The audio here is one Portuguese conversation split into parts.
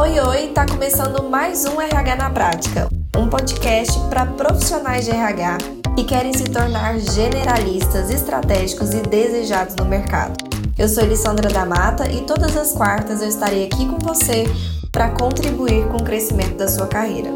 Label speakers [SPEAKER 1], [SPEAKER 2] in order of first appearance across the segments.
[SPEAKER 1] Oi, oi, tá começando mais um RH na Prática, um podcast para profissionais de RH que querem se tornar generalistas, estratégicos e desejados no mercado. Eu sou Elissandra da Mata e todas as quartas eu estarei aqui com você para contribuir com o crescimento da sua carreira.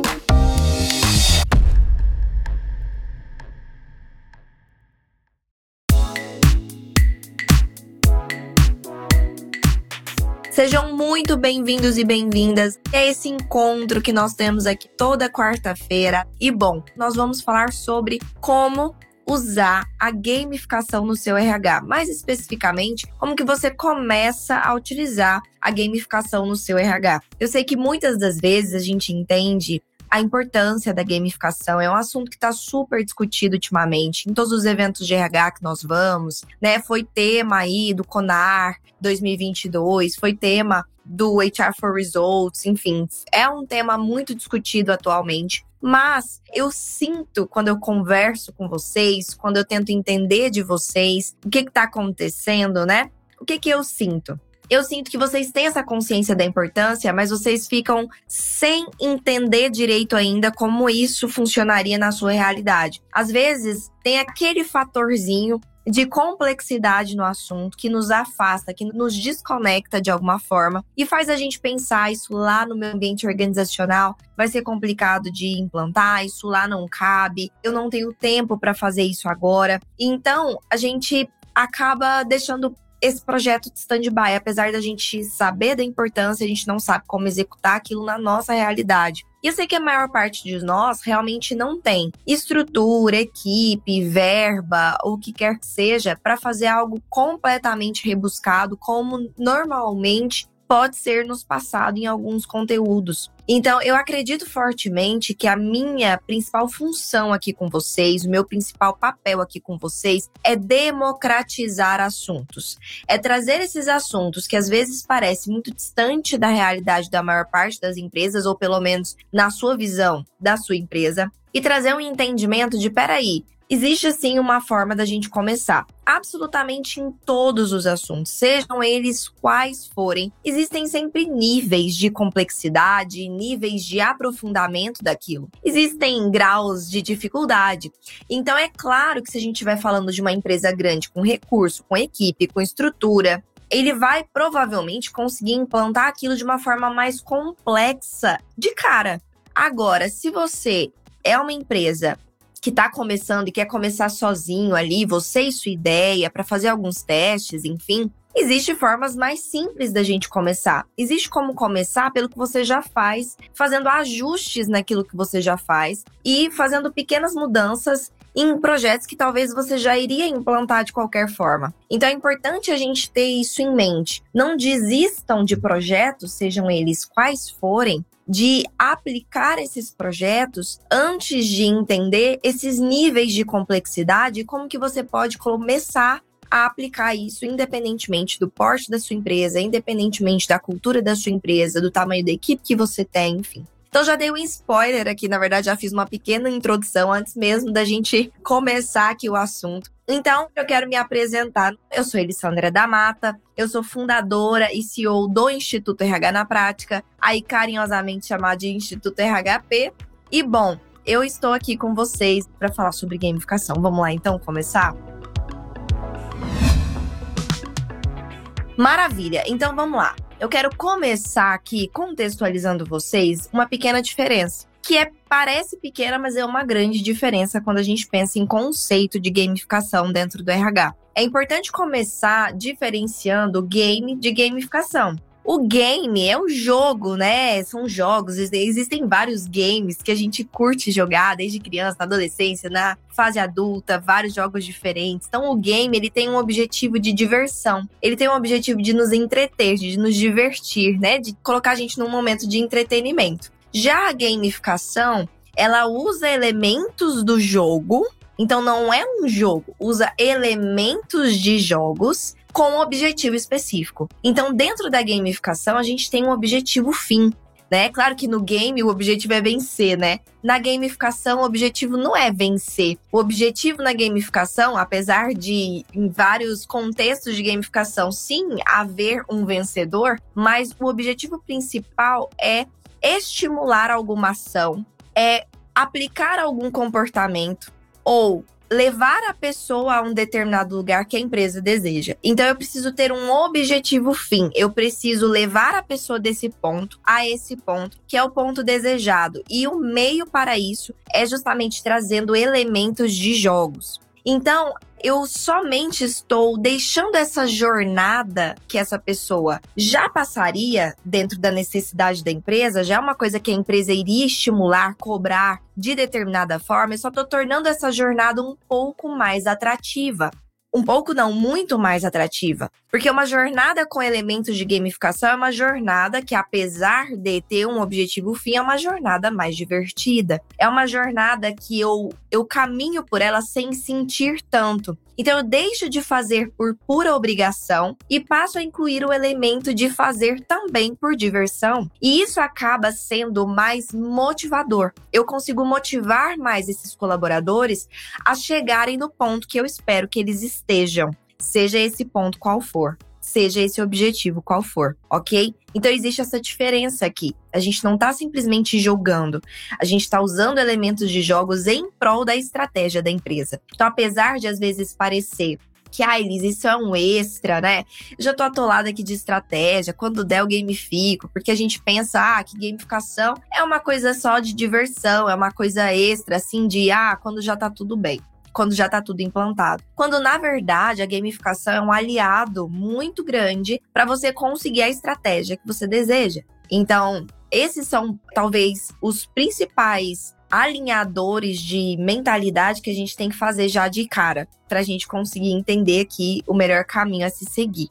[SPEAKER 1] Sejam muito bem-vindos e bem-vindas a esse encontro que nós temos aqui toda quarta-feira. E bom, nós vamos falar sobre como usar a gamificação no seu RH, mais especificamente, como que você começa a utilizar a gamificação no seu RH. Eu sei que muitas das vezes a gente entende a importância da gamificação é um assunto que está super discutido ultimamente em todos os eventos de RH que nós vamos, né? Foi tema aí do CONAR 2022, foi tema do HR for Results, enfim, é um tema muito discutido atualmente. Mas eu sinto quando eu converso com vocês, quando eu tento entender de vocês o que está acontecendo, né? O que, que eu sinto? eu sinto que vocês têm essa consciência da importância, mas vocês ficam sem entender direito ainda como isso funcionaria na sua realidade. Às vezes, tem aquele fatorzinho de complexidade no assunto que nos afasta, que nos desconecta de alguma forma e faz a gente pensar isso lá no meu ambiente organizacional vai ser complicado de implantar, isso lá não cabe, eu não tenho tempo para fazer isso agora. Então, a gente acaba deixando esse projeto de stand-by. Apesar da gente saber da importância, a gente não sabe como executar aquilo na nossa realidade. E eu sei que a maior parte de nós realmente não tem estrutura, equipe, verba, o que quer que seja, para fazer algo completamente rebuscado, como normalmente pode ser nos passado em alguns conteúdos. Então, eu acredito fortemente que a minha principal função aqui com vocês, o meu principal papel aqui com vocês, é democratizar assuntos. É trazer esses assuntos que às vezes parecem muito distante da realidade da maior parte das empresas, ou pelo menos na sua visão da sua empresa, e trazer um entendimento de: peraí, Existe sim uma forma da gente começar. Absolutamente em todos os assuntos, sejam eles quais forem, existem sempre níveis de complexidade, níveis de aprofundamento daquilo. Existem graus de dificuldade. Então é claro que se a gente estiver falando de uma empresa grande com recurso, com equipe, com estrutura, ele vai provavelmente conseguir implantar aquilo de uma forma mais complexa de cara. Agora, se você é uma empresa que está começando e quer começar sozinho ali, você e sua ideia, para fazer alguns testes, enfim, Existem formas mais simples da gente começar. Existe como começar pelo que você já faz, fazendo ajustes naquilo que você já faz e fazendo pequenas mudanças em projetos que talvez você já iria implantar de qualquer forma. Então é importante a gente ter isso em mente. Não desistam de projetos, sejam eles quais forem, de aplicar esses projetos antes de entender esses níveis de complexidade e como que você pode começar a aplicar isso independentemente do porte da sua empresa, independentemente da cultura da sua empresa, do tamanho da equipe que você tem, enfim. Então já dei um spoiler aqui, na verdade já fiz uma pequena introdução antes mesmo da gente começar aqui o assunto. Então, eu quero me apresentar. Eu sou Elissandra da Mata, eu sou fundadora e CEO do Instituto RH na Prática, aí carinhosamente chamado de Instituto RHP. E bom, eu estou aqui com vocês para falar sobre gamificação. Vamos lá então começar? Maravilha. Então vamos lá. Eu quero começar aqui contextualizando vocês uma pequena diferença, que é parece pequena, mas é uma grande diferença quando a gente pensa em conceito de gamificação dentro do RH. É importante começar diferenciando game de gamificação. O game é o jogo, né? São jogos, existem vários games que a gente curte jogar desde criança, na adolescência, na fase adulta, vários jogos diferentes. Então o game, ele tem um objetivo de diversão. Ele tem um objetivo de nos entreter, de nos divertir, né? De colocar a gente num momento de entretenimento. Já a gamificação, ela usa elementos do jogo, então não é um jogo, usa elementos de jogos com um objetivo específico. Então, dentro da gamificação, a gente tem um objetivo fim. né? Claro que no game o objetivo é vencer, né? Na gamificação, o objetivo não é vencer. O objetivo na gamificação, apesar de em vários contextos de gamificação, sim, haver um vencedor, mas o objetivo principal é estimular alguma ação, é aplicar algum comportamento ou levar a pessoa a um determinado lugar que a empresa deseja. Então eu preciso ter um objetivo fim. Eu preciso levar a pessoa desse ponto a esse ponto, que é o ponto desejado. E o meio para isso é justamente trazendo elementos de jogos. Então, eu somente estou deixando essa jornada que essa pessoa já passaria dentro da necessidade da empresa, já é uma coisa que a empresa iria estimular, cobrar de determinada forma, eu só estou tornando essa jornada um pouco mais atrativa um pouco não, muito mais atrativa. Porque uma jornada com elementos de gamificação é uma jornada que, apesar de ter um objetivo fim, é uma jornada mais divertida. É uma jornada que eu, eu caminho por ela sem sentir tanto. Então eu deixo de fazer por pura obrigação e passo a incluir o elemento de fazer também por diversão. E isso acaba sendo mais motivador. Eu consigo motivar mais esses colaboradores a chegarem no ponto que eu espero que eles estejam, seja esse ponto qual for seja esse objetivo qual for, ok? Então existe essa diferença aqui. A gente não está simplesmente jogando, a gente está usando elementos de jogos em prol da estratégia da empresa. Então, apesar de às vezes parecer que, ah, Elis, isso é um extra, né? Eu já tô atolada aqui de estratégia, quando der eu gamifico, porque a gente pensa, ah, que gamificação é uma coisa só de diversão, é uma coisa extra, assim, de, ah, quando já tá tudo bem quando já está tudo implantado. Quando na verdade a gamificação é um aliado muito grande para você conseguir a estratégia que você deseja. Então, esses são talvez os principais alinhadores de mentalidade que a gente tem que fazer já de cara, para a gente conseguir entender aqui o melhor caminho a se seguir.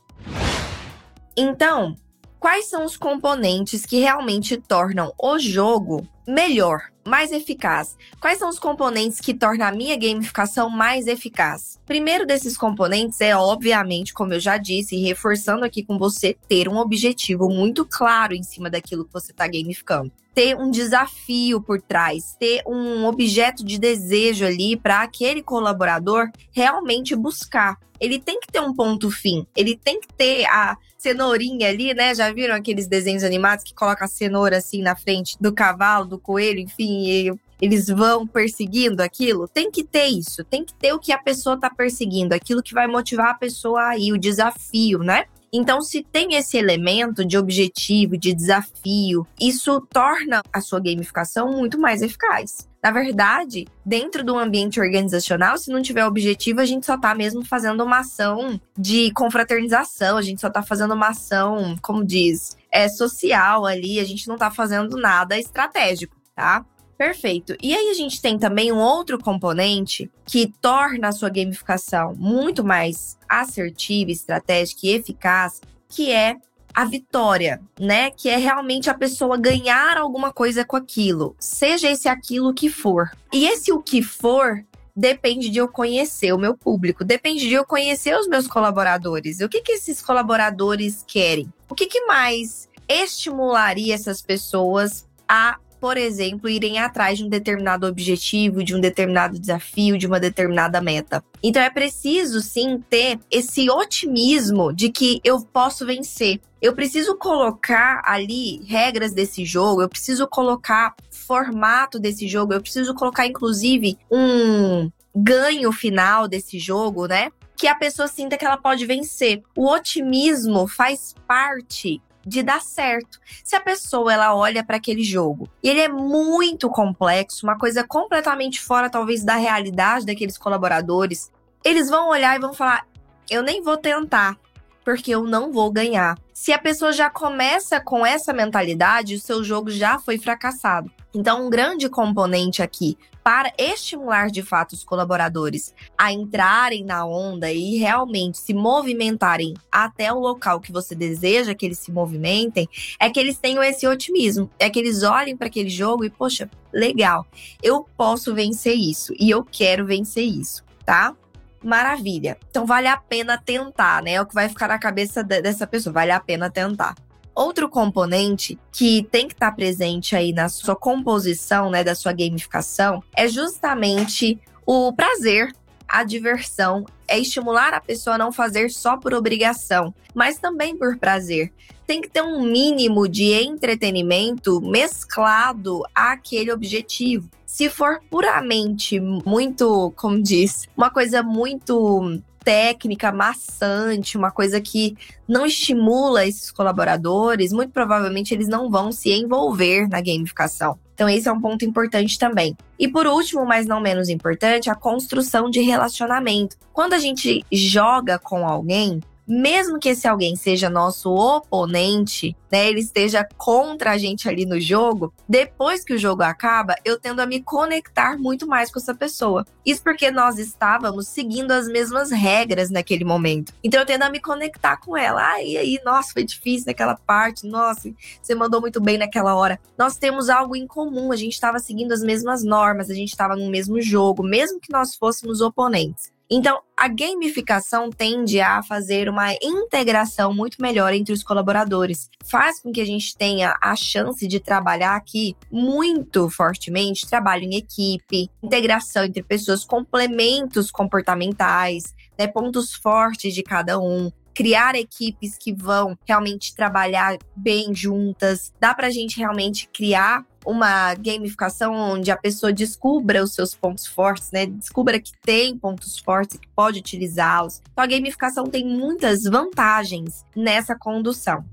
[SPEAKER 1] Então, quais são os componentes que realmente tornam o jogo melhor, mais eficaz? Quais são os componentes que tornam a minha gamificação mais eficaz? Primeiro desses componentes é, obviamente, como eu já disse, reforçando aqui com você, ter um objetivo muito claro em cima daquilo que você está gamificando. Ter um desafio por trás, ter um objeto de desejo ali para aquele colaborador realmente buscar. Ele tem que ter um ponto fim, ele tem que ter a cenourinha ali, né? Já viram aqueles desenhos animados que coloca a cenoura assim na frente do cavalo, do coelho, enfim, eles vão perseguindo aquilo, tem que ter isso, tem que ter o que a pessoa tá perseguindo, aquilo que vai motivar a pessoa aí, o desafio, né? Então, se tem esse elemento de objetivo, de desafio, isso torna a sua gamificação muito mais eficaz. Na verdade, dentro do ambiente organizacional, se não tiver objetivo, a gente só tá mesmo fazendo uma ação de confraternização, a gente só tá fazendo uma ação, como diz, é social ali, a gente não tá fazendo nada estratégico, tá? Perfeito. E aí a gente tem também um outro componente que torna a sua gamificação muito mais assertiva, estratégica e eficaz, que é a vitória, né? Que é realmente a pessoa ganhar alguma coisa com aquilo, seja esse aquilo que for. E esse o que for depende de eu conhecer o meu público, depende de eu conhecer os meus colaboradores. O que que esses colaboradores querem? O que que mais estimularia essas pessoas a por exemplo, irem atrás de um determinado objetivo, de um determinado desafio, de uma determinada meta. Então é preciso sim ter esse otimismo de que eu posso vencer. Eu preciso colocar ali regras desse jogo, eu preciso colocar formato desse jogo, eu preciso colocar inclusive um ganho final desse jogo, né? Que a pessoa sinta que ela pode vencer. O otimismo faz parte de dar certo. Se a pessoa ela olha para aquele jogo e ele é muito complexo, uma coisa completamente fora talvez da realidade daqueles colaboradores, eles vão olhar e vão falar: "Eu nem vou tentar, porque eu não vou ganhar". Se a pessoa já começa com essa mentalidade, o seu jogo já foi fracassado. Então, um grande componente aqui para estimular de fato os colaboradores a entrarem na onda e realmente se movimentarem até o local que você deseja que eles se movimentem, é que eles tenham esse otimismo, é que eles olhem para aquele jogo e, poxa, legal, eu posso vencer isso e eu quero vencer isso, tá? Maravilha. Então vale a pena tentar, né? É o que vai ficar na cabeça dessa pessoa, vale a pena tentar. Outro componente que tem que estar presente aí na sua composição, né, da sua gamificação, é justamente o prazer, a diversão, é estimular a pessoa a não fazer só por obrigação, mas também por prazer. Tem que ter um mínimo de entretenimento mesclado àquele objetivo. Se for puramente muito, como diz, uma coisa muito técnica maçante, uma coisa que não estimula esses colaboradores, muito provavelmente eles não vão se envolver na gamificação. Então, esse é um ponto importante também. E por último, mas não menos importante, a construção de relacionamento. Quando a gente joga com alguém, mesmo que esse alguém seja nosso oponente, né, ele esteja contra a gente ali no jogo, depois que o jogo acaba, eu tendo a me conectar muito mais com essa pessoa. Isso porque nós estávamos seguindo as mesmas regras naquele momento. Então eu tendo a me conectar com ela. Ah, e aí, nossa, foi difícil naquela parte. Nossa, você mandou muito bem naquela hora. Nós temos algo em comum, a gente estava seguindo as mesmas normas, a gente estava no mesmo jogo, mesmo que nós fôssemos oponentes. Então, a gamificação tende a fazer uma integração muito melhor entre os colaboradores. Faz com que a gente tenha a chance de trabalhar aqui muito fortemente trabalho em equipe, integração entre pessoas, complementos comportamentais, né, pontos fortes de cada um, criar equipes que vão realmente trabalhar bem juntas. Dá para a gente realmente criar uma gamificação onde a pessoa descubra os seus pontos fortes, né? Descubra que tem pontos fortes, que pode utilizá-los. Então a gamificação tem muitas vantagens nessa condução.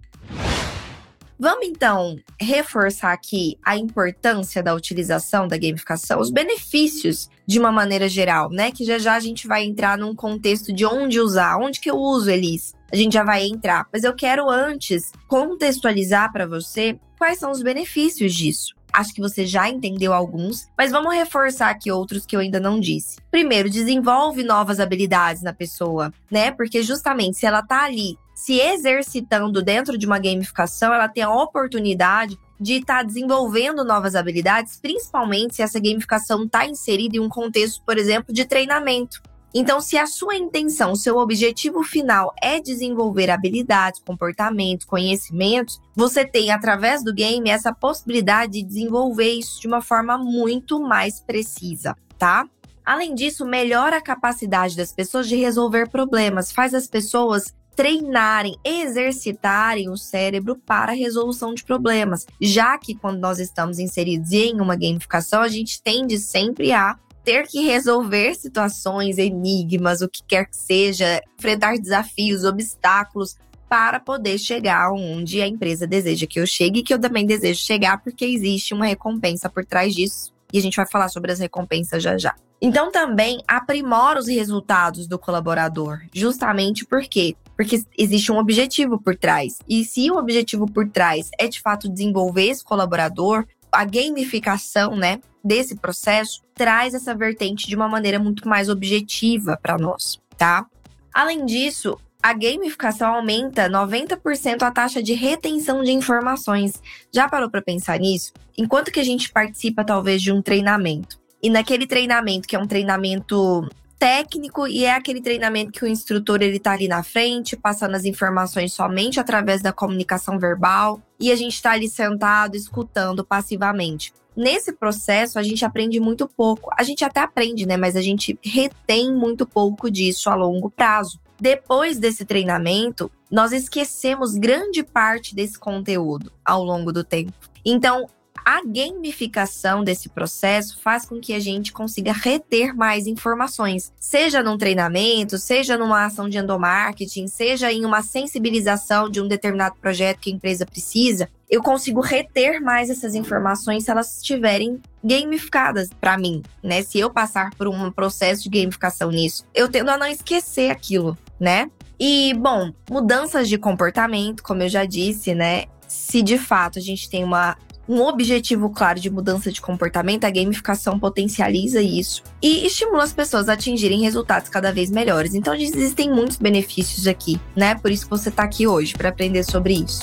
[SPEAKER 1] Vamos então reforçar aqui a importância da utilização da gamificação, os benefícios de uma maneira geral, né? Que já já a gente vai entrar num contexto de onde usar, onde que eu uso, Elis. A gente já vai entrar, mas eu quero antes contextualizar para você quais são os benefícios disso. Acho que você já entendeu alguns, mas vamos reforçar aqui outros que eu ainda não disse. Primeiro, desenvolve novas habilidades na pessoa, né? Porque justamente se ela tá ali se exercitando dentro de uma gamificação, ela tem a oportunidade de estar tá desenvolvendo novas habilidades, principalmente se essa gamificação está inserida em um contexto, por exemplo, de treinamento. Então, se a sua intenção, seu objetivo final é desenvolver habilidades, comportamentos, conhecimentos, você tem, através do game, essa possibilidade de desenvolver isso de uma forma muito mais precisa, tá? Além disso, melhora a capacidade das pessoas de resolver problemas, faz as pessoas treinarem, exercitarem o cérebro para a resolução de problemas, já que quando nós estamos inseridos em uma gamificação, a gente tende sempre a ter que resolver situações, enigmas, o que quer que seja, enfrentar desafios, obstáculos para poder chegar onde a empresa deseja que eu chegue e que eu também desejo chegar, porque existe uma recompensa por trás disso. E a gente vai falar sobre as recompensas já já. Então também aprimora os resultados do colaborador, justamente porque porque existe um objetivo por trás. E se o objetivo por trás é de fato desenvolver esse colaborador, a gamificação, né, desse processo traz essa vertente de uma maneira muito mais objetiva para nós, tá? Além disso, a gamificação aumenta 90% a taxa de retenção de informações. Já parou para pensar nisso? Enquanto que a gente participa talvez de um treinamento, e naquele treinamento, que é um treinamento técnico e é aquele treinamento que o instrutor ele tá ali na frente, passando as informações somente através da comunicação verbal e a gente está ali sentado escutando passivamente. Nesse processo, a gente aprende muito pouco. A gente até aprende, né? Mas a gente retém muito pouco disso a longo prazo. Depois desse treinamento, nós esquecemos grande parte desse conteúdo ao longo do tempo. Então, a gamificação desse processo faz com que a gente consiga reter mais informações, seja num treinamento, seja numa ação de endomarketing, seja em uma sensibilização de um determinado projeto que a empresa precisa. Eu consigo reter mais essas informações se elas estiverem gamificadas para mim, né? Se eu passar por um processo de gamificação nisso, eu tendo a não esquecer aquilo, né? E, bom, mudanças de comportamento, como eu já disse, né? Se de fato a gente tem uma um objetivo claro de mudança de comportamento, a gamificação potencializa isso e estimula as pessoas a atingirem resultados cada vez melhores. Então, existem muitos benefícios aqui, né? Por isso que você está aqui hoje, para aprender sobre isso.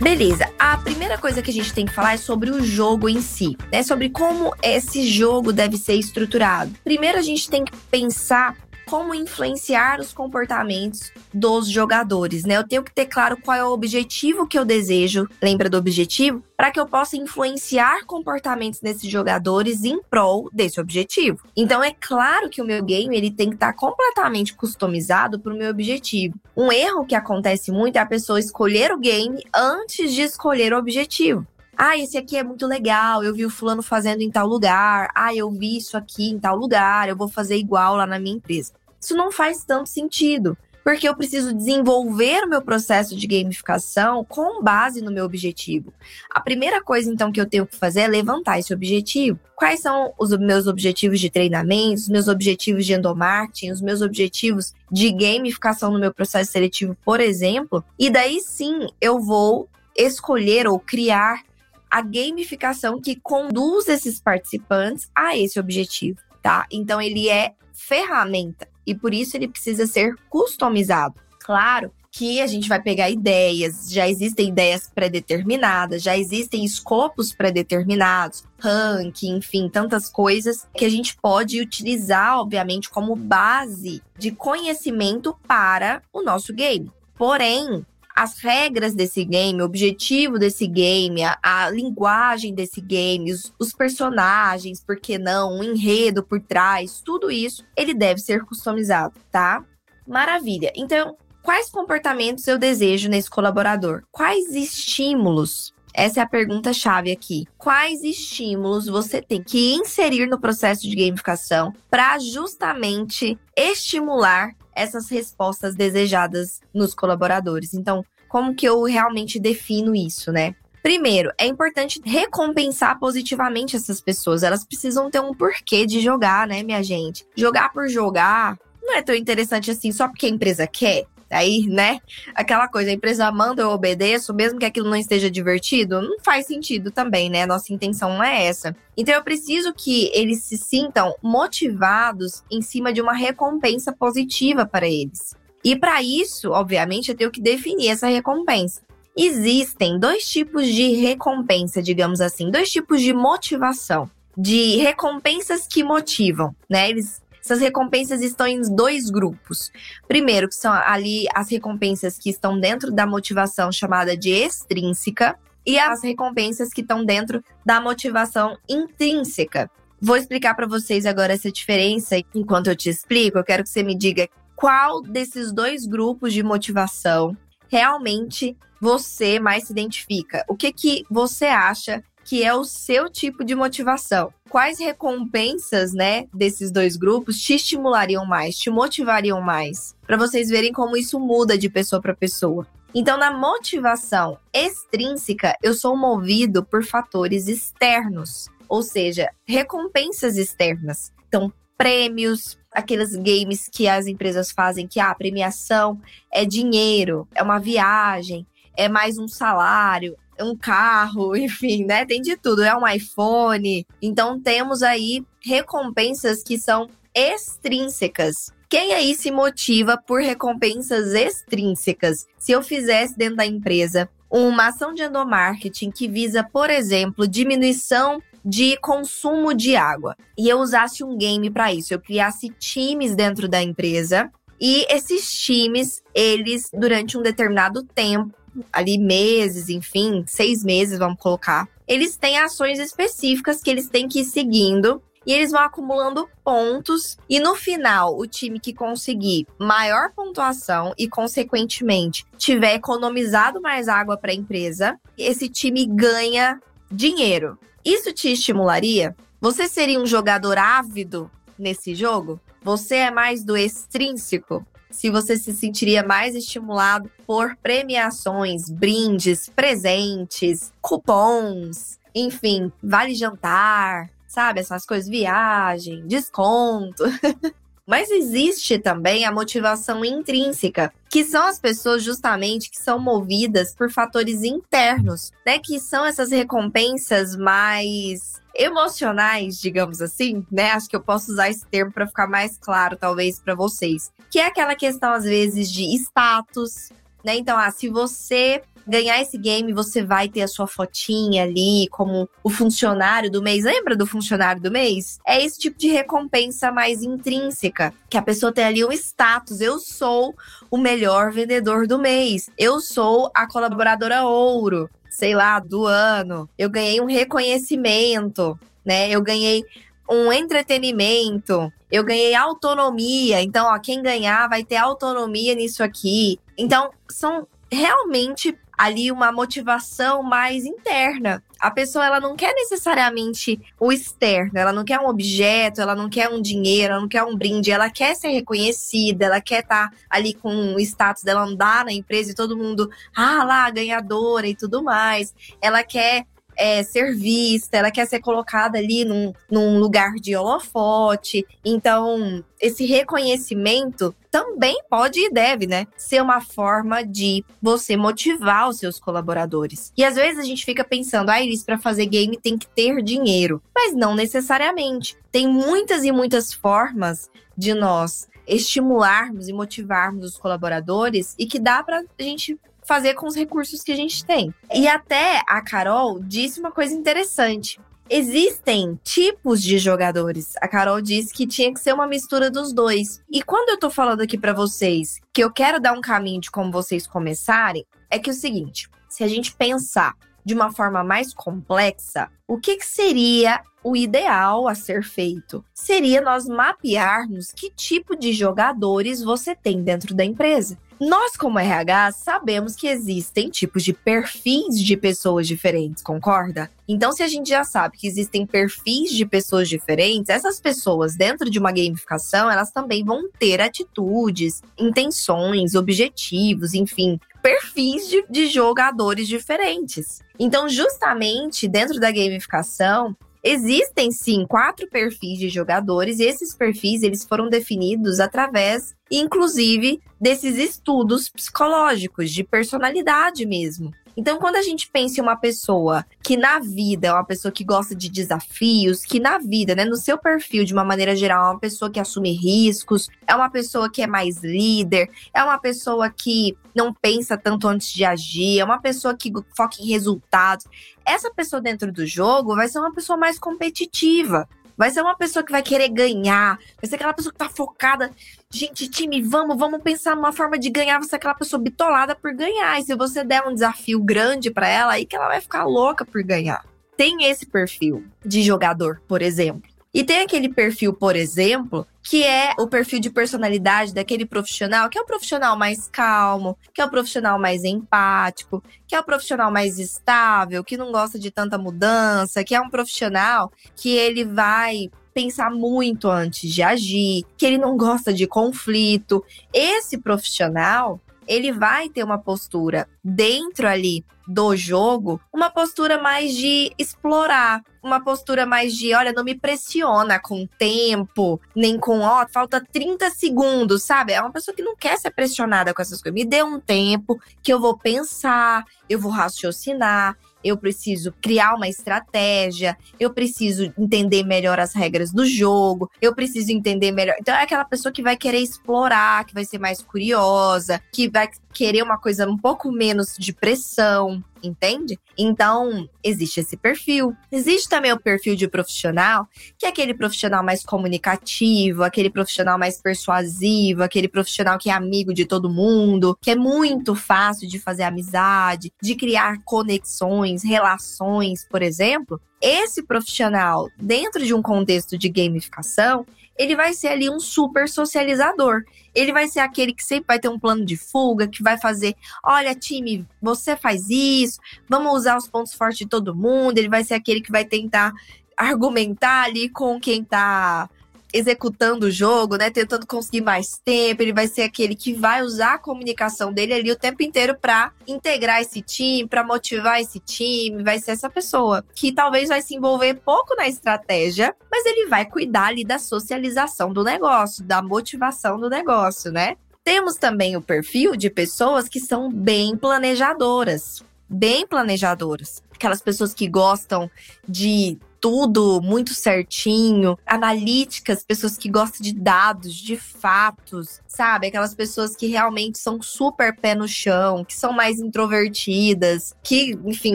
[SPEAKER 1] Beleza, a primeira coisa que a gente tem que falar é sobre o jogo em si, né? Sobre como esse jogo deve ser estruturado. Primeiro, a gente tem que pensar como influenciar os comportamentos dos jogadores, né? Eu tenho que ter claro qual é o objetivo que eu desejo, lembra do objetivo? Para que eu possa influenciar comportamentos desses jogadores em prol desse objetivo. Então é claro que o meu game ele tem que estar tá completamente customizado para o meu objetivo. Um erro que acontece muito é a pessoa escolher o game antes de escolher o objetivo. Ah, esse aqui é muito legal, eu vi o fulano fazendo em tal lugar. Ah, eu vi isso aqui em tal lugar, eu vou fazer igual lá na minha empresa. Isso não faz tanto sentido, porque eu preciso desenvolver o meu processo de gamificação com base no meu objetivo. A primeira coisa, então, que eu tenho que fazer é levantar esse objetivo. Quais são os meus objetivos de treinamento, os meus objetivos de endomarketing, os meus objetivos de gamificação no meu processo seletivo, por exemplo? E daí sim eu vou escolher ou criar a gamificação que conduz esses participantes a esse objetivo, tá? Então ele é ferramenta e por isso ele precisa ser customizado. Claro que a gente vai pegar ideias, já existem ideias pré-determinadas, já existem escopos pré-determinados, ranking, enfim, tantas coisas que a gente pode utilizar, obviamente, como base de conhecimento para o nosso game. Porém, as regras desse game, o objetivo desse game, a, a linguagem desse game, os, os, personagens, por que não, o enredo por trás, tudo isso, ele deve ser customizado, tá? Maravilha. Então, quais comportamentos eu desejo nesse colaborador? Quais estímulos essa é a pergunta chave aqui. Quais estímulos você tem que inserir no processo de gamificação para justamente estimular essas respostas desejadas nos colaboradores. Então, como que eu realmente defino isso, né? Primeiro, é importante recompensar positivamente essas pessoas. Elas precisam ter um porquê de jogar, né, minha gente? Jogar por jogar não é tão interessante assim só porque a empresa quer. Aí, né? Aquela coisa, a empresa manda, eu obedeço, mesmo que aquilo não esteja divertido, não faz sentido também, né? Nossa intenção não é essa. Então, eu preciso que eles se sintam motivados em cima de uma recompensa positiva para eles. E para isso, obviamente, eu tenho que definir essa recompensa. Existem dois tipos de recompensa, digamos assim, dois tipos de motivação, de recompensas que motivam, né? Eles essas recompensas estão em dois grupos. Primeiro, que são ali as recompensas que estão dentro da motivação chamada de extrínseca, e as recompensas que estão dentro da motivação intrínseca. Vou explicar para vocês agora essa diferença. Enquanto eu te explico, eu quero que você me diga qual desses dois grupos de motivação realmente você mais se identifica. O que que você acha que é o seu tipo de motivação. Quais recompensas, né, desses dois grupos te estimulariam mais, te motivariam mais? Para vocês verem como isso muda de pessoa para pessoa. Então, na motivação extrínseca, eu sou movido por fatores externos, ou seja, recompensas externas. Então, prêmios, aqueles games que as empresas fazem que ah, a premiação é dinheiro, é uma viagem, é mais um salário, um carro, enfim, né? Tem de tudo. É um iPhone. Então temos aí recompensas que são extrínsecas. Quem aí se motiva por recompensas extrínsecas? Se eu fizesse dentro da empresa uma ação de endomarketing que visa, por exemplo, diminuição de consumo de água e eu usasse um game para isso, eu criasse times dentro da empresa e esses times, eles durante um determinado tempo ali meses, enfim, seis meses, vamos colocar, eles têm ações específicas que eles têm que ir seguindo e eles vão acumulando pontos e no final o time que conseguir maior pontuação e consequentemente tiver economizado mais água para a empresa, esse time ganha dinheiro. Isso te estimularia? Você seria um jogador ávido nesse jogo? Você é mais do extrínseco? Se você se sentiria mais estimulado por premiações, brindes, presentes, cupons, enfim, vale jantar, sabe? Essas coisas, viagem, desconto. Mas existe também a motivação intrínseca, que são as pessoas justamente que são movidas por fatores internos, né? Que são essas recompensas mais emocionais, digamos assim, né? Acho que eu posso usar esse termo para ficar mais claro, talvez, para vocês. Que é aquela questão, às vezes, de status, né? Então, ah, se você ganhar esse game, você vai ter a sua fotinha ali como o funcionário do mês. Lembra do funcionário do mês? É esse tipo de recompensa mais intrínseca, que a pessoa tem ali um status. Eu sou o melhor vendedor do mês. Eu sou a colaboradora ouro, sei lá, do ano. Eu ganhei um reconhecimento, né? Eu ganhei um entretenimento, eu ganhei autonomia. Então, ó, quem ganhar vai ter autonomia nisso aqui. Então, são realmente ali uma motivação mais interna. A pessoa ela não quer necessariamente o externo, ela não quer um objeto, ela não quer um dinheiro, ela não quer um brinde, ela quer ser reconhecida, ela quer estar tá ali com o status dela andar na empresa e todo mundo, ah lá, ganhadora e tudo mais. Ela quer é, ser vista, ela quer ser colocada ali num, num lugar de holofote. Então, esse reconhecimento também pode e deve, né, ser uma forma de você motivar os seus colaboradores. E às vezes a gente fica pensando, ah, Iris, para fazer game tem que ter dinheiro. Mas não necessariamente. Tem muitas e muitas formas de nós estimularmos e motivarmos os colaboradores e que dá para a gente fazer com os recursos que a gente tem. E até a Carol disse uma coisa interessante. Existem tipos de jogadores. A Carol disse que tinha que ser uma mistura dos dois. E quando eu tô falando aqui para vocês que eu quero dar um caminho de como vocês começarem, é que é o seguinte: se a gente pensar de uma forma mais complexa, o que, que seria o ideal a ser feito? Seria nós mapearmos que tipo de jogadores você tem dentro da empresa. Nós, como RH, sabemos que existem tipos de perfis de pessoas diferentes, concorda? Então, se a gente já sabe que existem perfis de pessoas diferentes, essas pessoas dentro de uma gamificação, elas também vão ter atitudes, intenções, objetivos, enfim, perfis de, de jogadores diferentes. Então, justamente dentro da gamificação, Existem sim quatro perfis de jogadores e esses perfis eles foram definidos através, inclusive, desses estudos psicológicos de personalidade mesmo. Então, quando a gente pensa em uma pessoa que na vida é uma pessoa que gosta de desafios, que na vida, né, no seu perfil de uma maneira geral, é uma pessoa que assume riscos, é uma pessoa que é mais líder, é uma pessoa que não pensa tanto antes de agir, é uma pessoa que foca em resultados. Essa pessoa dentro do jogo vai ser uma pessoa mais competitiva. Vai ser uma pessoa que vai querer ganhar. Vai ser aquela pessoa que tá focada. Gente, time, vamos, vamos pensar numa forma de ganhar. Vai ser aquela pessoa bitolada por ganhar. E se você der um desafio grande para ela, aí que ela vai ficar louca por ganhar. Tem esse perfil de jogador, por exemplo. E tem aquele perfil, por exemplo, que é o perfil de personalidade daquele profissional, que é o profissional mais calmo, que é o profissional mais empático, que é o profissional mais estável, que não gosta de tanta mudança, que é um profissional que ele vai pensar muito antes de agir, que ele não gosta de conflito. Esse profissional, ele vai ter uma postura dentro ali do jogo, uma postura mais de explorar, uma postura mais de, olha, não me pressiona com tempo, nem com, ó, falta 30 segundos, sabe? É uma pessoa que não quer ser pressionada com essas coisas. Me dê um tempo que eu vou pensar, eu vou raciocinar, eu preciso criar uma estratégia, eu preciso entender melhor as regras do jogo, eu preciso entender melhor. Então é aquela pessoa que vai querer explorar, que vai ser mais curiosa, que vai querer uma coisa um pouco menos de pressão, entende? Então, existe esse perfil. Existe também o perfil de profissional, que é aquele profissional mais comunicativo, aquele profissional mais persuasivo, aquele profissional que é amigo de todo mundo, que é muito fácil de fazer amizade, de criar conexões, relações, por exemplo. Esse profissional, dentro de um contexto de gamificação, ele vai ser ali um super socializador. Ele vai ser aquele que sempre vai ter um plano de fuga, que vai fazer: olha, time, você faz isso, vamos usar os pontos fortes de todo mundo. Ele vai ser aquele que vai tentar argumentar ali com quem tá executando o jogo, né, tentando conseguir mais tempo, ele vai ser aquele que vai usar a comunicação dele ali o tempo inteiro para integrar esse time, para motivar esse time, vai ser essa pessoa que talvez vai se envolver pouco na estratégia, mas ele vai cuidar ali da socialização do negócio, da motivação do negócio, né? Temos também o perfil de pessoas que são bem planejadoras, bem planejadoras. Aquelas pessoas que gostam de tudo muito certinho, analíticas, pessoas que gostam de dados, de fatos, sabe? Aquelas pessoas que realmente são super pé no chão, que são mais introvertidas, que, enfim,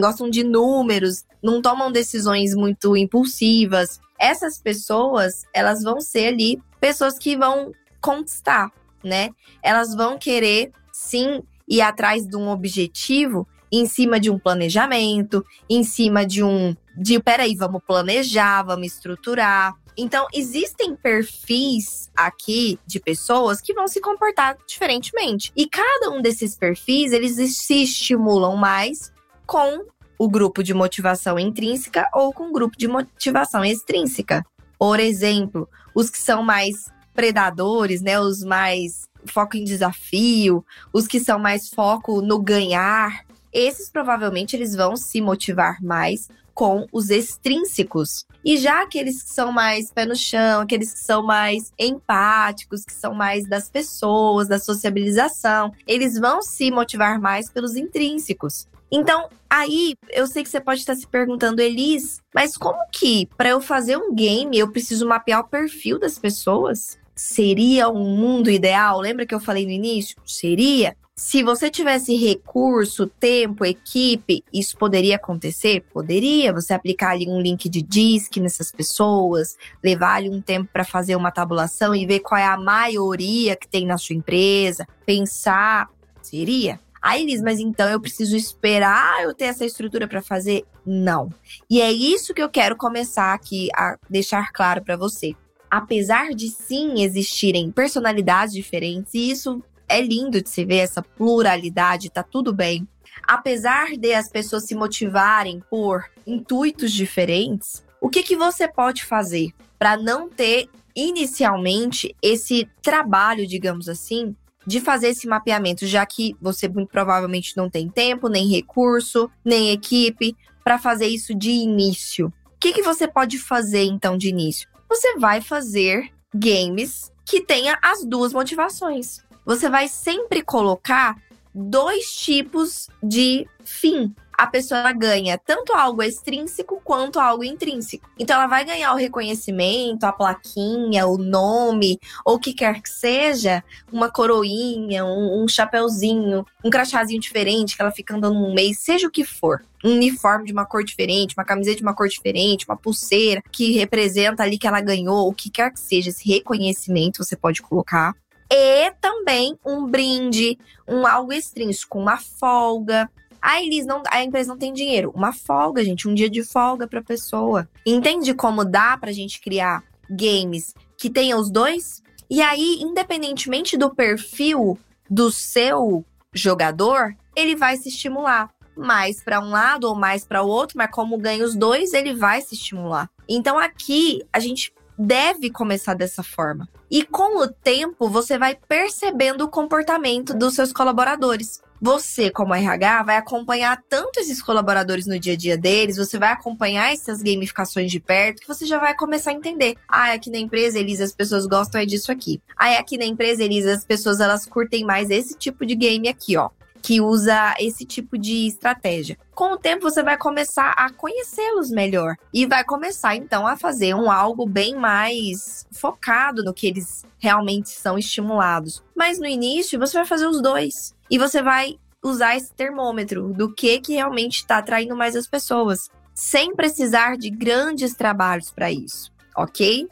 [SPEAKER 1] gostam de números, não tomam decisões muito impulsivas. Essas pessoas, elas vão ser ali pessoas que vão conquistar, né? Elas vão querer sim ir atrás de um objetivo em cima de um planejamento, em cima de um de peraí, vamos planejar, vamos estruturar. Então, existem perfis aqui de pessoas que vão se comportar diferentemente. E cada um desses perfis, eles se estimulam mais com o grupo de motivação intrínseca ou com o grupo de motivação extrínseca. Por exemplo, os que são mais predadores, né, os mais foco em desafio, os que são mais foco no ganhar, esses provavelmente eles vão se motivar mais com os extrínsecos. E já aqueles que são mais pé no chão, aqueles que são mais empáticos, que são mais das pessoas, da sociabilização, eles vão se motivar mais pelos intrínsecos. Então, aí eu sei que você pode estar se perguntando, Elis, mas como que para eu fazer um game eu preciso mapear o perfil das pessoas? Seria um mundo ideal? Lembra que eu falei no início? Seria. Se você tivesse recurso, tempo, equipe, isso poderia acontecer? Poderia. Você aplicar ali um link de DISC nessas pessoas, levar ali um tempo para fazer uma tabulação e ver qual é a maioria que tem na sua empresa, pensar. Seria. Aí diz, mas então eu preciso esperar eu ter essa estrutura para fazer? Não. E é isso que eu quero começar aqui a deixar claro para você. Apesar de sim existirem personalidades diferentes, e isso é lindo de se ver essa pluralidade, tá tudo bem. Apesar de as pessoas se motivarem por intuitos diferentes, o que, que você pode fazer para não ter inicialmente esse trabalho, digamos assim, de fazer esse mapeamento, já que você muito provavelmente não tem tempo, nem recurso, nem equipe para fazer isso de início. O que, que você pode fazer então de início? Você vai fazer games que tenha as duas motivações você vai sempre colocar dois tipos de fim. A pessoa ganha tanto algo extrínseco quanto algo intrínseco. Então ela vai ganhar o reconhecimento, a plaquinha, o nome, ou o que quer que seja, uma coroinha, um, um chapéuzinho, um crachazinho diferente que ela fica andando um mês, seja o que for um uniforme de uma cor diferente, uma camiseta de uma cor diferente, uma pulseira que representa ali que ela ganhou, o que quer que seja, esse reconhecimento você pode colocar e também um brinde, um algo extrínseco, uma folga. A Elis não, a empresa não tem dinheiro, uma folga, gente, um dia de folga para pessoa. Entende como dá pra gente criar games que tenham os dois? E aí, independentemente do perfil do seu jogador, ele vai se estimular mais para um lado ou mais para o outro, mas como ganha os dois, ele vai se estimular. Então aqui a gente deve começar dessa forma. E com o tempo, você vai percebendo o comportamento dos seus colaboradores. Você, como RH, vai acompanhar tanto esses colaboradores no dia a dia deles, você vai acompanhar essas gamificações de perto, que você já vai começar a entender. Ah, aqui na empresa, Elisa, as pessoas gostam é disso aqui. Ah, aqui na empresa, Elisa, as pessoas elas curtem mais esse tipo de game aqui, ó que usa esse tipo de estratégia. Com o tempo, você vai começar a conhecê-los melhor e vai começar então a fazer um algo bem mais focado no que eles realmente são estimulados. Mas no início, você vai fazer os dois e você vai usar esse termômetro do que que realmente está atraindo mais as pessoas, sem precisar de grandes trabalhos para isso, ok?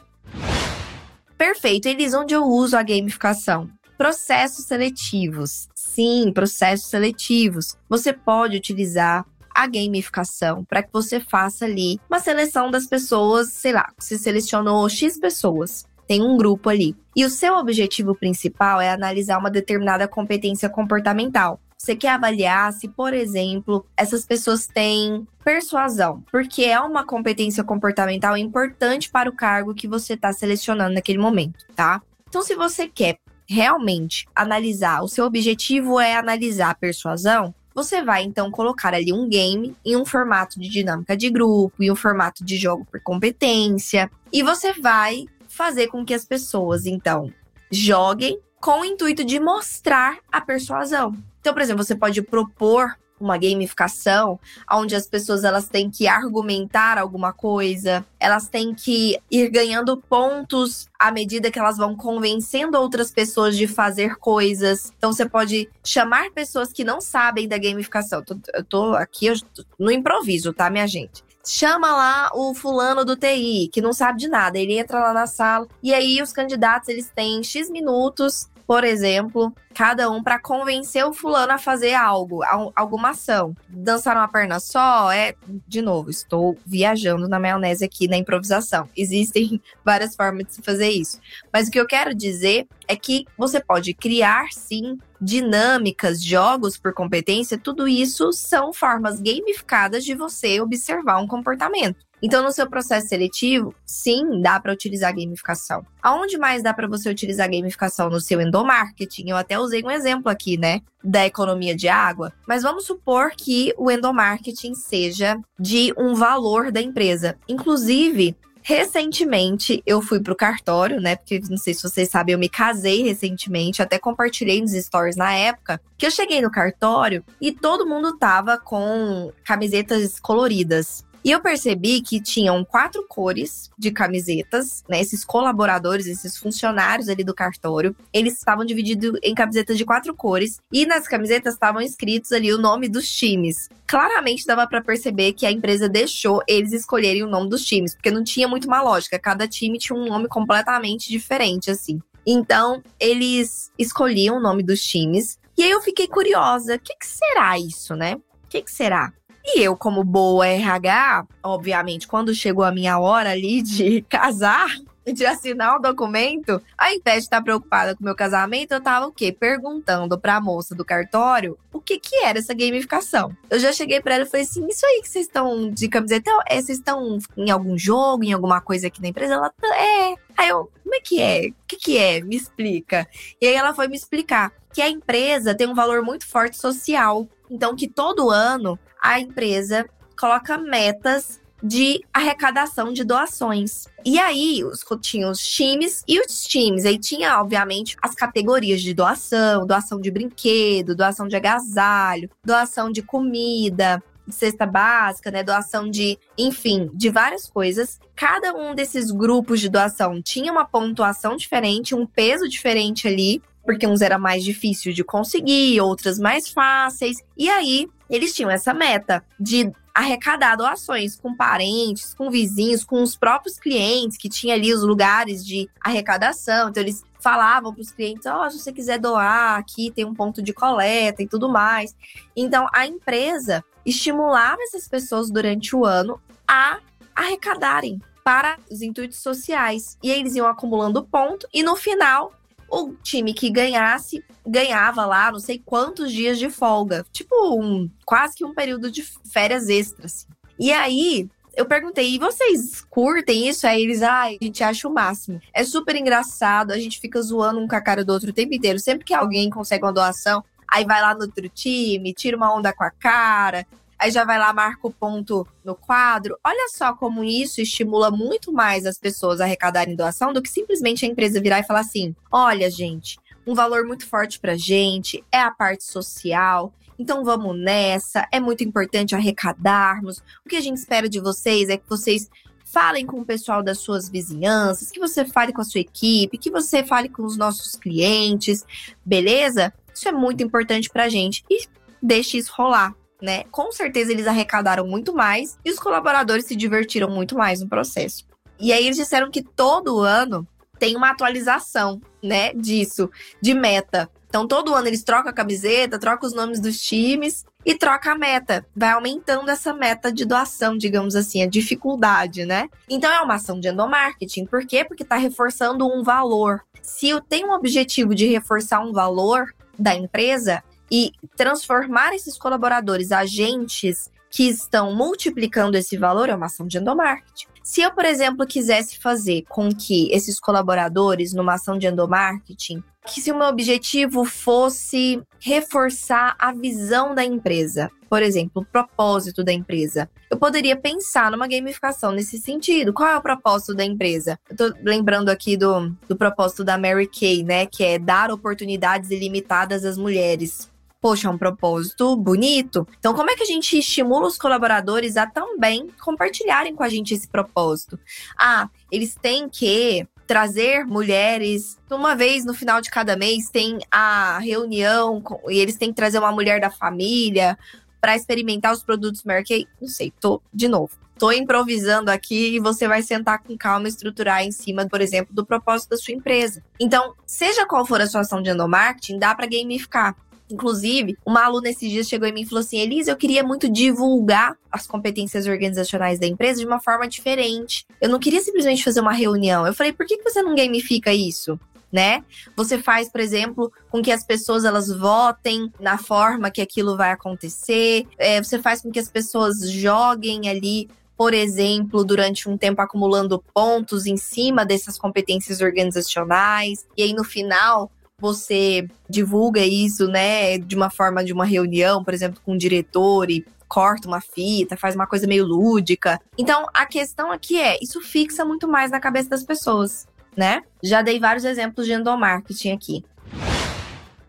[SPEAKER 1] Perfeito, eles onde eu uso a gamificação. Processos seletivos. Sim, processos seletivos. Você pode utilizar a gamificação para que você faça ali uma seleção das pessoas, sei lá, você selecionou X pessoas, tem um grupo ali. E o seu objetivo principal é analisar uma determinada competência comportamental. Você quer avaliar se, por exemplo, essas pessoas têm persuasão, porque é uma competência comportamental importante para o cargo que você está selecionando naquele momento, tá? Então, se você quer realmente analisar, o seu objetivo é analisar a persuasão, você vai então colocar ali um game em um formato de dinâmica de grupo, em um formato de jogo por competência, e você vai fazer com que as pessoas então joguem com o intuito de mostrar a persuasão. Então, por exemplo, você pode propor uma gamificação onde as pessoas elas têm que argumentar alguma coisa, elas têm que ir ganhando pontos à medida que elas vão convencendo outras pessoas de fazer coisas. Então você pode chamar pessoas que não sabem da gamificação. Eu tô, aqui eu tô no improviso, tá, minha gente? chama lá o fulano do TI, que não sabe de nada. Ele entra lá na sala e aí os candidatos eles têm X minutos por exemplo, cada um para convencer o fulano a fazer algo, alguma ação. Dançar uma perna só é, de novo, estou viajando na maionese aqui na improvisação. Existem várias formas de se fazer isso. Mas o que eu quero dizer é que você pode criar sim dinâmicas, jogos por competência, tudo isso são formas gamificadas de você observar um comportamento. Então, no seu processo seletivo, sim, dá para utilizar gamificação. Aonde mais dá para você utilizar gamificação? No seu endomarketing. Eu até usei um exemplo aqui, né? Da economia de água. Mas vamos supor que o endomarketing seja de um valor da empresa. Inclusive, Recentemente, eu fui pro cartório, né? Porque não sei se vocês sabem, eu me casei recentemente, até compartilhei nos stories na época, que eu cheguei no cartório e todo mundo tava com camisetas coloridas. E eu percebi que tinham quatro cores de camisetas, né? Esses colaboradores, esses funcionários ali do cartório, eles estavam divididos em camisetas de quatro cores e nas camisetas estavam escritos ali o nome dos times. Claramente dava para perceber que a empresa deixou eles escolherem o nome dos times, porque não tinha muito uma lógica, cada time tinha um nome completamente diferente assim. Então, eles escolhiam o nome dos times. E aí eu fiquei curiosa, o que, que será isso, né? O que, que será? E eu, como boa RH, obviamente, quando chegou a minha hora ali de casar, de assinar o documento, ao invés de estar preocupada com o meu casamento, eu tava o quê? Perguntando pra moça do cartório o que que era essa gamificação. Eu já cheguei pra ela e falei assim: Isso aí que vocês estão de camiseta, é, vocês estão em algum jogo, em alguma coisa aqui na empresa? Ela, é. Aí eu, como é que é? O que que é? Me explica. E aí ela foi me explicar que a empresa tem um valor muito forte social. Então, que todo ano a empresa coloca metas de arrecadação de doações. E aí, os, tinha os times e os times. Aí tinha, obviamente, as categorias de doação: doação de brinquedo, doação de agasalho, doação de comida, cesta básica, né? Doação de, enfim, de várias coisas. Cada um desses grupos de doação tinha uma pontuação diferente, um peso diferente ali, porque uns era mais difícil de conseguir, outras mais fáceis. E aí, eles tinham essa meta de arrecadar doações com parentes, com vizinhos, com os próprios clientes, que tinha ali os lugares de arrecadação. Então, eles falavam para os clientes: ó, oh, se você quiser doar, aqui tem um ponto de coleta e tudo mais. Então, a empresa estimulava essas pessoas durante o ano a arrecadarem para os intuitos sociais. E eles iam acumulando ponto e no final o time que ganhasse ganhava lá não sei quantos dias de folga, tipo um quase que um período de férias extras. E aí eu perguntei, e vocês curtem isso? Aí eles, ah, a gente acha o máximo. É super engraçado, a gente fica zoando um com a cara do outro o tempo inteiro. Sempre que alguém consegue uma doação, aí vai lá no outro time, tira uma onda com a cara, aí já vai lá, marca o ponto no quadro. Olha só como isso estimula muito mais as pessoas a arrecadarem doação do que simplesmente a empresa virar e falar assim: olha, gente, um valor muito forte pra gente é a parte social. Então vamos nessa, é muito importante arrecadarmos. O que a gente espera de vocês é que vocês falem com o pessoal das suas vizinhanças, que você fale com a sua equipe, que você fale com os nossos clientes, beleza? Isso é muito importante pra gente e deixe isso rolar né? Com certeza eles arrecadaram muito mais e os colaboradores se divertiram muito mais no processo. E aí eles disseram que todo ano tem uma atualização, né, disso, de meta. Então todo ano eles trocam a camiseta, trocam os nomes dos times e troca a meta. Vai aumentando essa meta de doação, digamos assim, a dificuldade, né? Então é uma ação de endomarketing. Por quê? Porque está reforçando um valor. Se eu tenho um objetivo de reforçar um valor da empresa, e transformar esses colaboradores agentes que estão multiplicando esse valor é uma ação de endomarketing. Se eu, por exemplo, quisesse fazer com que esses colaboradores, numa ação de endomarketing, que se o meu objetivo fosse reforçar a visão da empresa, por exemplo, o propósito da empresa, eu poderia pensar numa gamificação nesse sentido. Qual é o propósito da empresa? Eu tô lembrando aqui do, do propósito da Mary Kay, né? Que é dar oportunidades ilimitadas às mulheres. Poxa, é um propósito bonito. Então, como é que a gente estimula os colaboradores a também compartilharem com a gente esse propósito? Ah, eles têm que trazer mulheres. Uma vez no final de cada mês tem a reunião e eles têm que trazer uma mulher da família para experimentar os produtos Merkey. Não sei, tô de novo. Tô improvisando aqui e você vai sentar com calma e estruturar em cima, por exemplo, do propósito da sua empresa. Então, seja qual for a sua ação de endomarketing, dá para gamificar. Inclusive, uma aluna esses dias chegou em mim e falou assim: Elisa, eu queria muito divulgar as competências organizacionais da empresa de uma forma diferente. Eu não queria simplesmente fazer uma reunião. Eu falei: por que você não gamifica isso? Né? Você faz, por exemplo, com que as pessoas elas votem na forma que aquilo vai acontecer. É, você faz com que as pessoas joguem ali por exemplo, durante um tempo acumulando pontos em cima dessas competências organizacionais, e aí no final você divulga isso, né, de uma forma de uma reunião, por exemplo, com um diretor e corta uma fita, faz uma coisa meio lúdica. Então, a questão aqui é, isso fixa muito mais na cabeça das pessoas, né? Já dei vários exemplos de endomarketing aqui.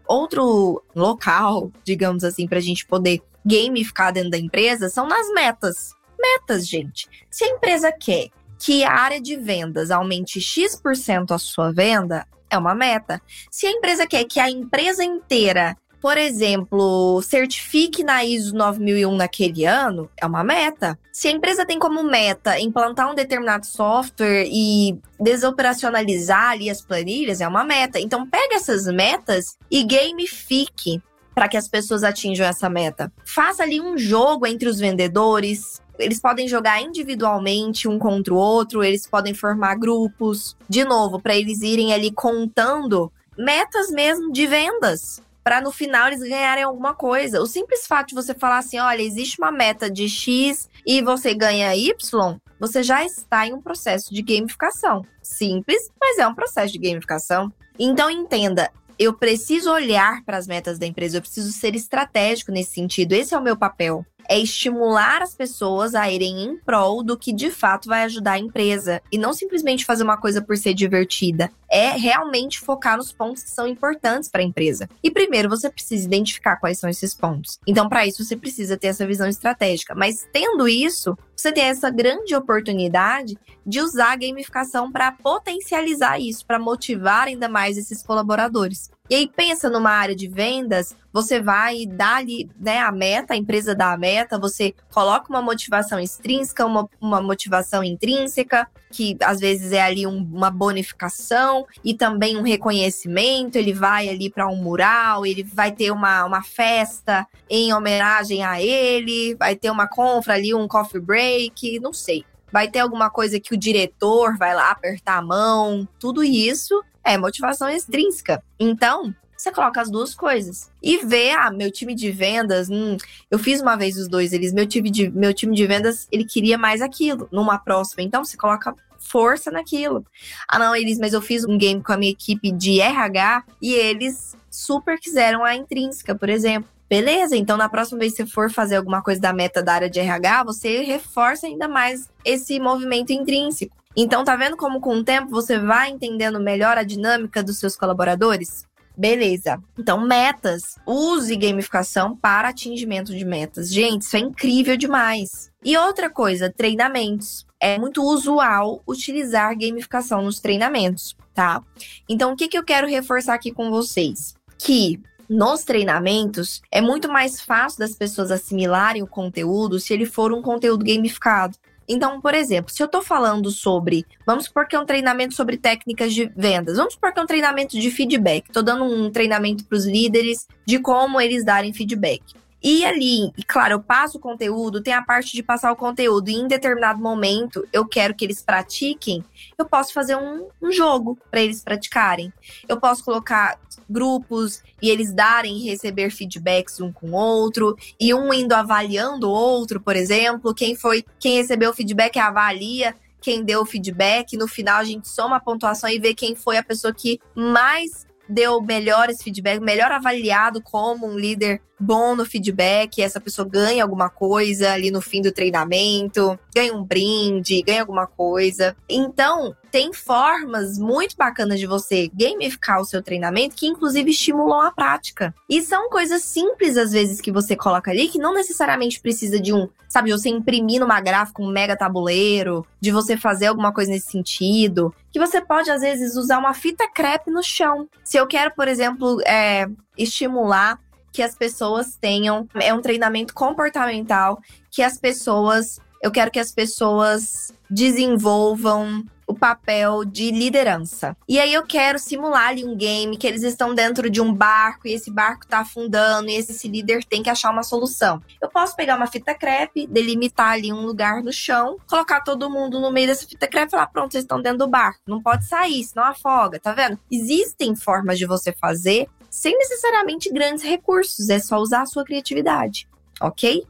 [SPEAKER 1] Outro local, digamos assim, para a gente poder gamificar dentro da empresa são nas metas. Metas, gente. Se a empresa quer que a área de vendas aumente X% a sua venda, é uma meta. Se a empresa quer que a empresa inteira, por exemplo, certifique na ISO 9001 naquele ano, é uma meta. Se a empresa tem como meta implantar um determinado software e desoperacionalizar ali as planilhas, é uma meta. Então, pega essas metas e gamifique para que as pessoas atinjam essa meta. Faça ali um jogo entre os vendedores, eles podem jogar individualmente um contra o outro, eles podem formar grupos, de novo, para eles irem ali contando metas mesmo de vendas, para no final eles ganharem alguma coisa. O simples fato de você falar assim, olha, existe uma meta de X e você ganha Y, você já está em um processo de gamificação. Simples, mas é um processo de gamificação. Então entenda, eu preciso olhar para as metas da empresa, eu preciso ser estratégico nesse sentido. Esse é o meu papel é estimular as pessoas a irem em prol do que de fato vai ajudar a empresa e não simplesmente fazer uma coisa por ser divertida. É realmente focar nos pontos que são importantes para a empresa. E primeiro você precisa identificar quais são esses pontos. Então, para isso, você precisa ter essa visão estratégica. Mas tendo isso, você tem essa grande oportunidade de usar a gamificação para potencializar isso, para motivar ainda mais esses colaboradores. E aí pensa numa área de vendas, você vai dar ali, né, a meta, a empresa dá a meta, você coloca uma motivação extrínseca, uma, uma motivação intrínseca, que às vezes é ali um, uma bonificação e também um reconhecimento, ele vai ali para um mural, ele vai ter uma, uma festa em homenagem a ele, vai ter uma compra ali, um coffee break, não sei. Vai ter alguma coisa que o diretor vai lá apertar a mão, tudo isso é motivação extrínseca. Então, você coloca as duas coisas. E vê, ah, meu time de vendas, hum, eu fiz uma vez os dois, eles, meu time de, meu time de vendas, ele queria mais aquilo, numa próxima. Então, você coloca força naquilo. Ah, não, eles, mas eu fiz um game com a minha equipe de RH e eles super quiseram a intrínseca, por exemplo. Beleza, então na próxima vez que você for fazer alguma coisa da meta da área de RH, você reforça ainda mais esse movimento intrínseco. Então, tá vendo como com o tempo você vai entendendo melhor a dinâmica dos seus colaboradores? Beleza. Então, metas. Use gamificação para atingimento de metas. Gente, isso é incrível demais. E outra coisa, treinamentos. É muito usual utilizar gamificação nos treinamentos, tá? Então, o que, que eu quero reforçar aqui com vocês? Que nos treinamentos é muito mais fácil das pessoas assimilarem o conteúdo se ele for um conteúdo gamificado. Então, por exemplo, se eu estou falando sobre, vamos supor que é um treinamento sobre técnicas de vendas, vamos supor que é um treinamento de feedback, estou dando um treinamento para os líderes de como eles darem feedback. E ali, claro, eu passo o conteúdo, tem a parte de passar o conteúdo, e em determinado momento eu quero que eles pratiquem, eu posso fazer um, um jogo para eles praticarem. Eu posso colocar grupos e eles darem e receber feedbacks um com o outro, e um indo avaliando o outro, por exemplo. Quem foi, quem recebeu o feedback avalia quem deu o feedback. No final, a gente soma a pontuação e vê quem foi a pessoa que mais deu melhores feedback, melhor avaliado como um líder bom no feedback, essa pessoa ganha alguma coisa ali no fim do treinamento, ganha um brinde, ganha alguma coisa. Então, tem formas muito bacanas de você gamificar o seu treinamento que inclusive estimulam a prática. E são coisas simples às vezes que você coloca ali que não necessariamente precisa de um, sabe, você imprimir numa gráfica um mega tabuleiro, de você fazer alguma coisa nesse sentido, que você pode às vezes usar uma fita crepe no chão. Se eu quero, por exemplo, é, estimular que as pessoas tenham é um treinamento comportamental que as pessoas eu quero que as pessoas desenvolvam o papel de liderança. E aí eu quero simular ali um game que eles estão dentro de um barco e esse barco tá afundando e esse líder tem que achar uma solução. Eu posso pegar uma fita crepe, delimitar ali um lugar no chão, colocar todo mundo no meio dessa fita crepe e falar: pronto, vocês estão dentro do barco. Não pode sair, senão afoga, tá vendo? Existem formas de você fazer sem necessariamente grandes recursos, é só usar a sua criatividade, ok?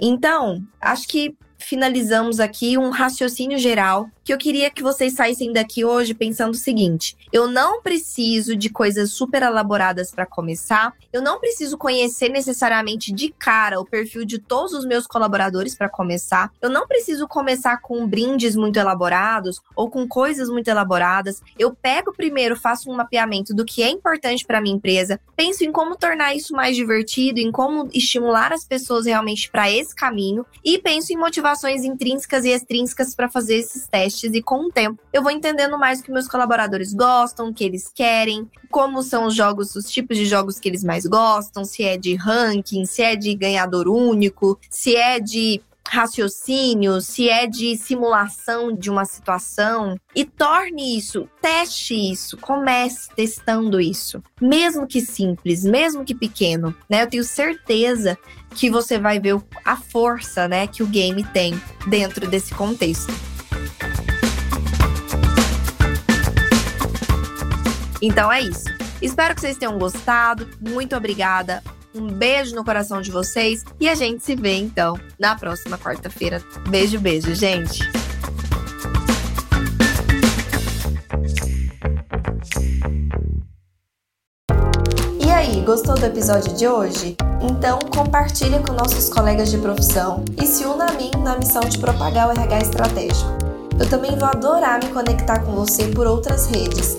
[SPEAKER 1] Então, acho que finalizamos aqui um raciocínio geral que eu queria que vocês saíssem daqui hoje pensando o seguinte: eu não preciso de coisas super elaboradas para começar, eu não preciso conhecer necessariamente de cara o perfil de todos os meus colaboradores para começar, eu não preciso começar com brindes muito elaborados ou com coisas muito elaboradas. Eu pego primeiro, faço um mapeamento do que é importante para minha empresa, penso em como tornar isso mais divertido, em como estimular as pessoas realmente para esse caminho. E penso em motivações intrínsecas e extrínsecas para fazer esses testes e com o tempo eu vou entendendo mais o que meus colaboradores gostam, o que eles querem, como são os jogos, os tipos de jogos que eles mais gostam, se é de ranking, se é de ganhador único, se é de raciocínio, se é de simulação de uma situação e torne isso, teste isso, comece testando isso, mesmo que simples, mesmo que pequeno, né? Eu tenho certeza que você vai ver a força, né, que o game tem dentro desse contexto. Então é isso. Espero que vocês tenham gostado. Muito obrigada. Um beijo no coração de vocês e a gente se vê então na próxima quarta-feira. Beijo, beijo, gente. E aí, gostou do episódio de hoje? Então compartilhe com nossos colegas de profissão e se una a mim na missão de propagar o RH estratégico. Eu também vou adorar me conectar com você por outras redes